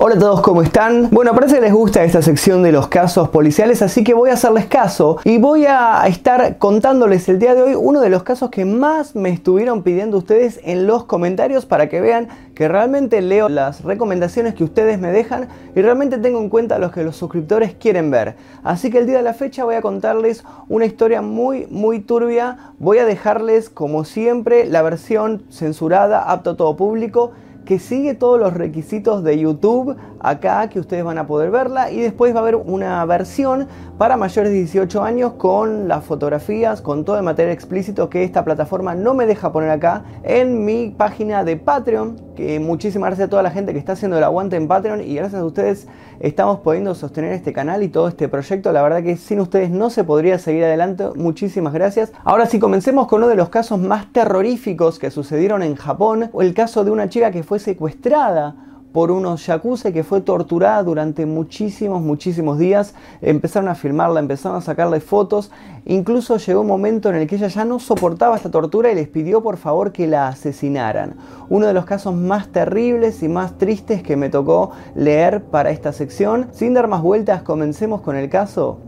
Hola a todos, ¿cómo están? Bueno, parece que les gusta esta sección de los casos policiales, así que voy a hacerles caso y voy a estar contándoles el día de hoy uno de los casos que más me estuvieron pidiendo ustedes en los comentarios para que vean que realmente leo las recomendaciones que ustedes me dejan y realmente tengo en cuenta los que los suscriptores quieren ver. Así que el día de la fecha voy a contarles una historia muy, muy turbia. Voy a dejarles, como siempre, la versión censurada, apto a todo público que sigue todos los requisitos de YouTube acá que ustedes van a poder verla. Y después va a haber una versión para mayores de 18 años con las fotografías, con todo el material explícito que esta plataforma no me deja poner acá en mi página de Patreon, que muchísimas gracias a toda la gente que está haciendo el aguante en Patreon y gracias a ustedes estamos pudiendo sostener este canal y todo este proyecto. La verdad que sin ustedes no se podría seguir adelante. Muchísimas gracias. Ahora sí, comencemos con uno de los casos más terroríficos que sucedieron en Japón. El caso de una chica que fue secuestrada por unos yakuza que fue torturada durante muchísimos, muchísimos días. Empezaron a filmarla, empezaron a sacarle fotos. Incluso llegó un momento en el que ella ya no soportaba esta tortura y les pidió por favor que la asesinaran. Uno de los casos más terribles y más tristes que me tocó leer para esta sección. Sin dar más vueltas, comencemos con el caso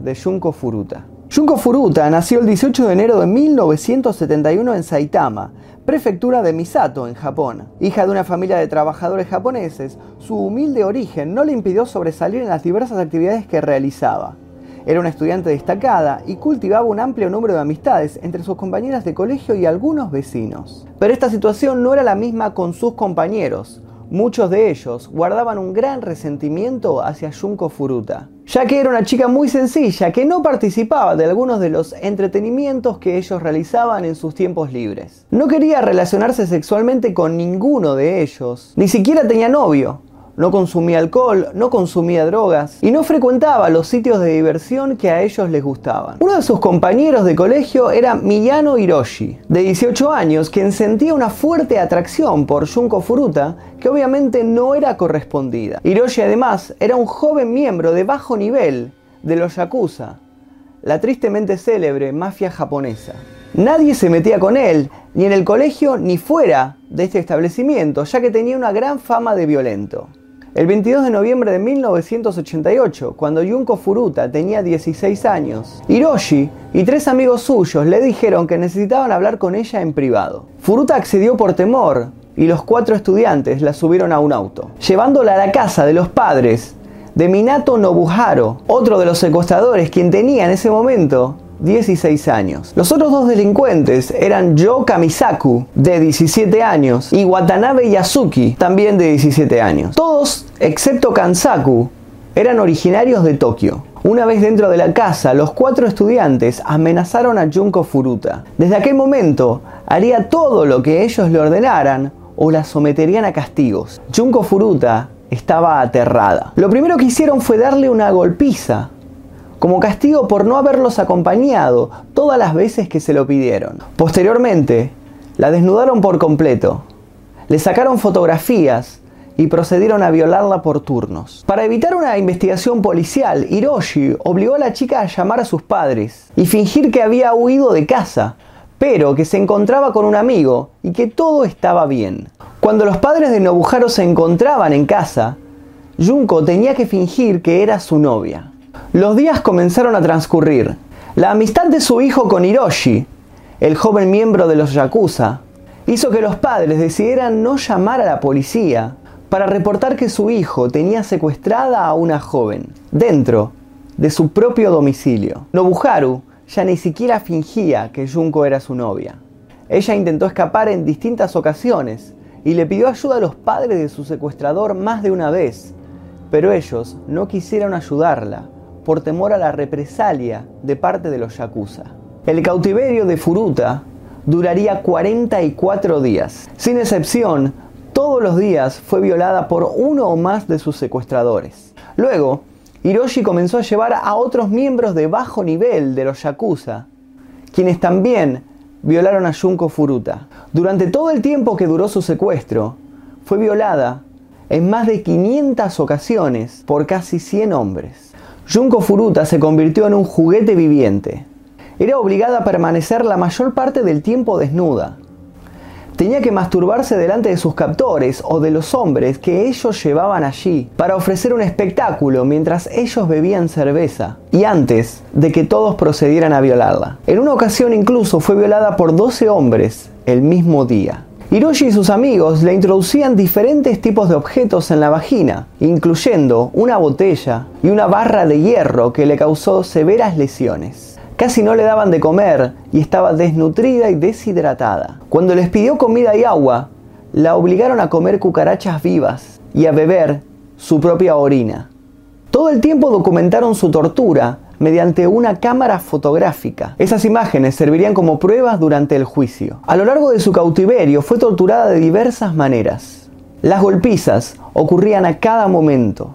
de Junko Furuta. Junko Furuta nació el 18 de enero de 1971 en Saitama prefectura de Misato, en Japón. Hija de una familia de trabajadores japoneses, su humilde origen no le impidió sobresalir en las diversas actividades que realizaba. Era una estudiante destacada y cultivaba un amplio número de amistades entre sus compañeras de colegio y algunos vecinos. Pero esta situación no era la misma con sus compañeros. Muchos de ellos guardaban un gran resentimiento hacia Junko Furuta, ya que era una chica muy sencilla que no participaba de algunos de los entretenimientos que ellos realizaban en sus tiempos libres. No quería relacionarse sexualmente con ninguno de ellos, ni siquiera tenía novio, no consumía alcohol, no consumía drogas y no frecuentaba los sitios de diversión que a ellos les gustaban. Uno de sus compañeros de colegio era Miyano Hiroshi, de 18 años, quien sentía una fuerte atracción por Junko Furuta que obviamente no era correspondida. Hiroshi además era un joven miembro de bajo nivel de los Yakuza, la tristemente célebre mafia japonesa. Nadie se metía con él, ni en el colegio ni fuera de este establecimiento, ya que tenía una gran fama de violento. El 22 de noviembre de 1988, cuando Junko Furuta tenía 16 años, Hiroshi y tres amigos suyos le dijeron que necesitaban hablar con ella en privado. Furuta accedió por temor y los cuatro estudiantes la subieron a un auto, llevándola a la casa de los padres de Minato Nobuharo, otro de los secuestradores quien tenía en ese momento 16 años. Los otros dos delincuentes eran Yo Kamisaku, de 17 años, y Watanabe Yasuki, también de 17 años. Todos, excepto Kansaku, eran originarios de Tokio. Una vez dentro de la casa, los cuatro estudiantes amenazaron a Junko Furuta. Desde aquel momento, haría todo lo que ellos le ordenaran o la someterían a castigos. Junko Furuta estaba aterrada. Lo primero que hicieron fue darle una golpiza como castigo por no haberlos acompañado todas las veces que se lo pidieron. Posteriormente, la desnudaron por completo, le sacaron fotografías y procedieron a violarla por turnos. Para evitar una investigación policial, Hiroshi obligó a la chica a llamar a sus padres y fingir que había huido de casa, pero que se encontraba con un amigo y que todo estaba bien. Cuando los padres de Nobuharo se encontraban en casa, Junko tenía que fingir que era su novia. Los días comenzaron a transcurrir. La amistad de su hijo con Hiroshi, el joven miembro de los Yakuza, hizo que los padres decidieran no llamar a la policía para reportar que su hijo tenía secuestrada a una joven dentro de su propio domicilio. Nobuharu ya ni siquiera fingía que Junko era su novia. Ella intentó escapar en distintas ocasiones y le pidió ayuda a los padres de su secuestrador más de una vez, pero ellos no quisieron ayudarla por temor a la represalia de parte de los yakuza. El cautiverio de Furuta duraría 44 días. Sin excepción, todos los días fue violada por uno o más de sus secuestradores. Luego, Hiroshi comenzó a llevar a otros miembros de bajo nivel de los yakuza, quienes también violaron a Junko Furuta. Durante todo el tiempo que duró su secuestro, fue violada en más de 500 ocasiones por casi 100 hombres. Junko Furuta se convirtió en un juguete viviente. Era obligada a permanecer la mayor parte del tiempo desnuda. tenía que masturbarse delante de sus captores o de los hombres que ellos llevaban allí para ofrecer un espectáculo mientras ellos bebían cerveza y antes de que todos procedieran a violarla. En una ocasión incluso fue violada por 12 hombres el mismo día. Hiroshi y sus amigos le introducían diferentes tipos de objetos en la vagina, incluyendo una botella y una barra de hierro que le causó severas lesiones. Casi no le daban de comer y estaba desnutrida y deshidratada. Cuando les pidió comida y agua, la obligaron a comer cucarachas vivas y a beber su propia orina. Todo el tiempo documentaron su tortura mediante una cámara fotográfica. Esas imágenes servirían como pruebas durante el juicio. A lo largo de su cautiverio fue torturada de diversas maneras. Las golpizas ocurrían a cada momento.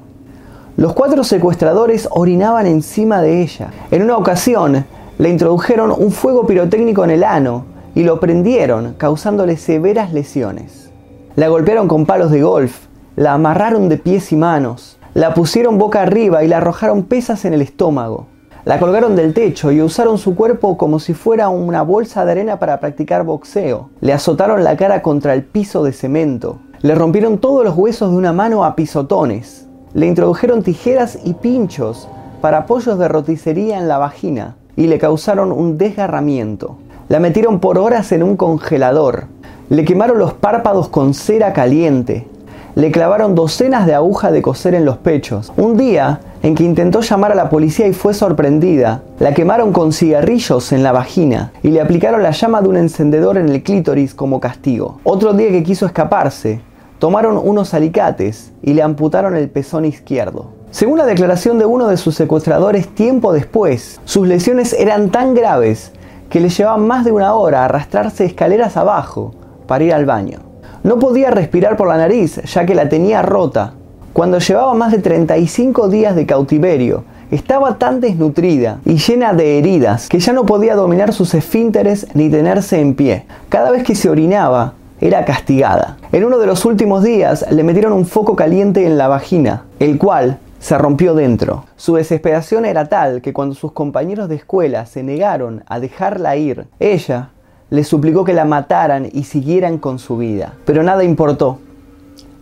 Los cuatro secuestradores orinaban encima de ella. En una ocasión, le introdujeron un fuego pirotécnico en el ano y lo prendieron, causándole severas lesiones. La golpearon con palos de golf, la amarraron de pies y manos, la pusieron boca arriba y le arrojaron pesas en el estómago. La colgaron del techo y usaron su cuerpo como si fuera una bolsa de arena para practicar boxeo. Le azotaron la cara contra el piso de cemento. Le rompieron todos los huesos de una mano a pisotones. Le introdujeron tijeras y pinchos para apoyos de roticería en la vagina y le causaron un desgarramiento. La metieron por horas en un congelador. Le quemaron los párpados con cera caliente le clavaron docenas de agujas de coser en los pechos. Un día, en que intentó llamar a la policía y fue sorprendida, la quemaron con cigarrillos en la vagina y le aplicaron la llama de un encendedor en el clítoris como castigo. Otro día que quiso escaparse, tomaron unos alicates y le amputaron el pezón izquierdo. Según la declaración de uno de sus secuestradores tiempo después, sus lesiones eran tan graves que le llevaban más de una hora arrastrarse escaleras abajo para ir al baño. No podía respirar por la nariz, ya que la tenía rota. Cuando llevaba más de 35 días de cautiverio, estaba tan desnutrida y llena de heridas que ya no podía dominar sus esfínteres ni tenerse en pie. Cada vez que se orinaba, era castigada. En uno de los últimos días le metieron un foco caliente en la vagina, el cual se rompió dentro. Su desesperación era tal que cuando sus compañeros de escuela se negaron a dejarla ir, ella le suplicó que la mataran y siguieran con su vida. Pero nada importó.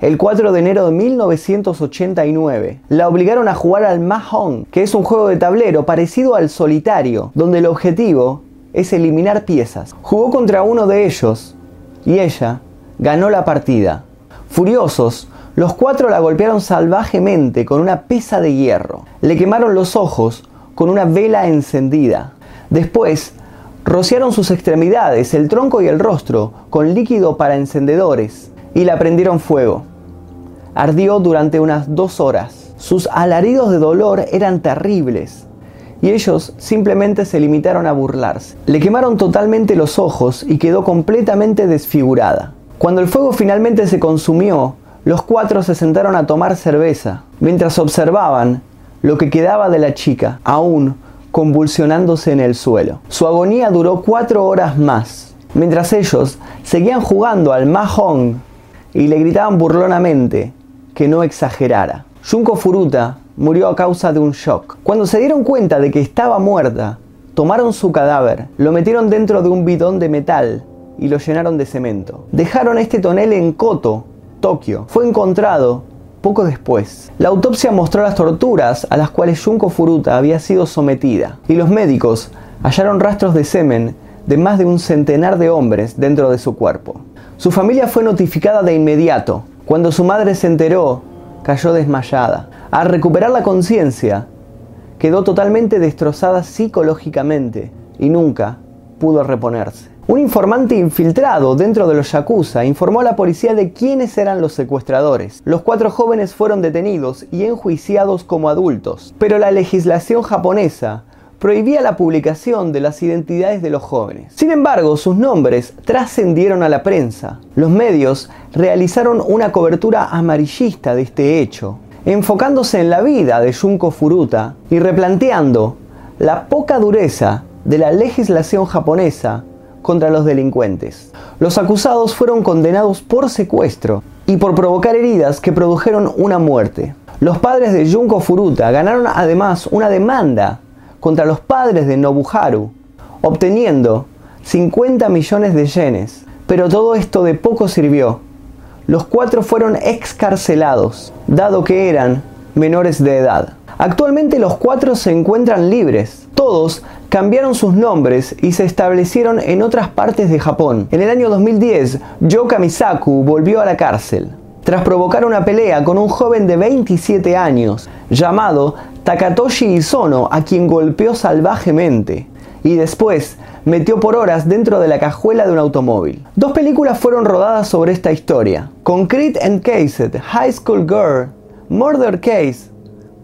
El 4 de enero de 1989 la obligaron a jugar al Mahjong, que es un juego de tablero parecido al solitario, donde el objetivo es eliminar piezas. Jugó contra uno de ellos y ella ganó la partida. Furiosos, los cuatro la golpearon salvajemente con una pesa de hierro. Le quemaron los ojos con una vela encendida. Después Rociaron sus extremidades, el tronco y el rostro con líquido para encendedores y la prendieron fuego. Ardió durante unas dos horas. Sus alaridos de dolor eran terribles y ellos simplemente se limitaron a burlarse. Le quemaron totalmente los ojos y quedó completamente desfigurada. Cuando el fuego finalmente se consumió, los cuatro se sentaron a tomar cerveza, mientras observaban lo que quedaba de la chica, aún convulsionándose en el suelo. Su agonía duró cuatro horas más, mientras ellos seguían jugando al mahjong y le gritaban burlonamente que no exagerara. Junko Furuta murió a causa de un shock. Cuando se dieron cuenta de que estaba muerta, tomaron su cadáver, lo metieron dentro de un bidón de metal y lo llenaron de cemento. Dejaron este tonel en Koto, Tokio. Fue encontrado poco después. La autopsia mostró las torturas a las cuales Junko Furuta había sido sometida y los médicos hallaron rastros de semen de más de un centenar de hombres dentro de su cuerpo. Su familia fue notificada de inmediato. Cuando su madre se enteró, cayó desmayada. Al recuperar la conciencia, quedó totalmente destrozada psicológicamente y nunca pudo reponerse. Un informante infiltrado dentro de los Yakuza informó a la policía de quiénes eran los secuestradores. Los cuatro jóvenes fueron detenidos y enjuiciados como adultos, pero la legislación japonesa prohibía la publicación de las identidades de los jóvenes. Sin embargo, sus nombres trascendieron a la prensa. Los medios realizaron una cobertura amarillista de este hecho, enfocándose en la vida de Junko Furuta y replanteando la poca dureza de la legislación japonesa contra los delincuentes. Los acusados fueron condenados por secuestro y por provocar heridas que produjeron una muerte. Los padres de Junko Furuta ganaron además una demanda contra los padres de Nobuharu, obteniendo 50 millones de yenes. Pero todo esto de poco sirvió. Los cuatro fueron excarcelados, dado que eran menores de edad. Actualmente los cuatro se encuentran libres. Todos cambiaron sus nombres y se establecieron en otras partes de Japón. En el año 2010, Yoka Misaku volvió a la cárcel tras provocar una pelea con un joven de 27 años llamado Takatoshi Isono, a quien golpeó salvajemente y después metió por horas dentro de la cajuela de un automóvil. Dos películas fueron rodadas sobre esta historia. Concrete Encased, High School Girl, Murder Case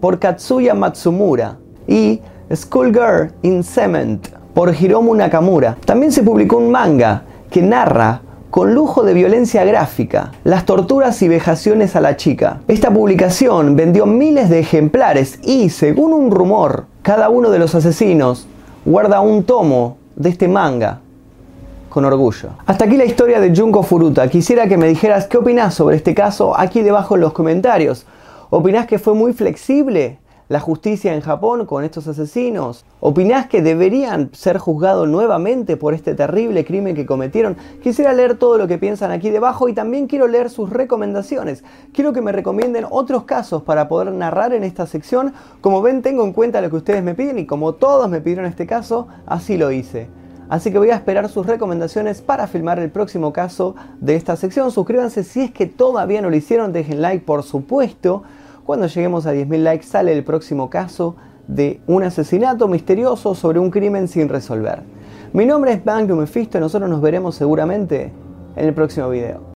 por Katsuya Matsumura y Schoolgirl in Cement por Hiromu Nakamura. También se publicó un manga que narra con lujo de violencia gráfica, las torturas y vejaciones a la chica. Esta publicación vendió miles de ejemplares y, según un rumor, cada uno de los asesinos guarda un tomo de este manga con orgullo. Hasta aquí la historia de Junko Furuta. Quisiera que me dijeras qué opinas sobre este caso aquí debajo en los comentarios. ¿Opinás que fue muy flexible? la justicia en Japón con estos asesinos? ¿Opinás que deberían ser juzgados nuevamente por este terrible crimen que cometieron? Quisiera leer todo lo que piensan aquí debajo y también quiero leer sus recomendaciones. Quiero que me recomienden otros casos para poder narrar en esta sección. Como ven, tengo en cuenta lo que ustedes me piden y como todos me pidieron este caso, así lo hice. Así que voy a esperar sus recomendaciones para filmar el próximo caso de esta sección. Suscríbanse si es que todavía no lo hicieron, dejen like por supuesto. Cuando lleguemos a 10.000 likes sale el próximo caso de un asesinato misterioso sobre un crimen sin resolver. Mi nombre es Magnum Mephisto y nosotros nos veremos seguramente en el próximo video.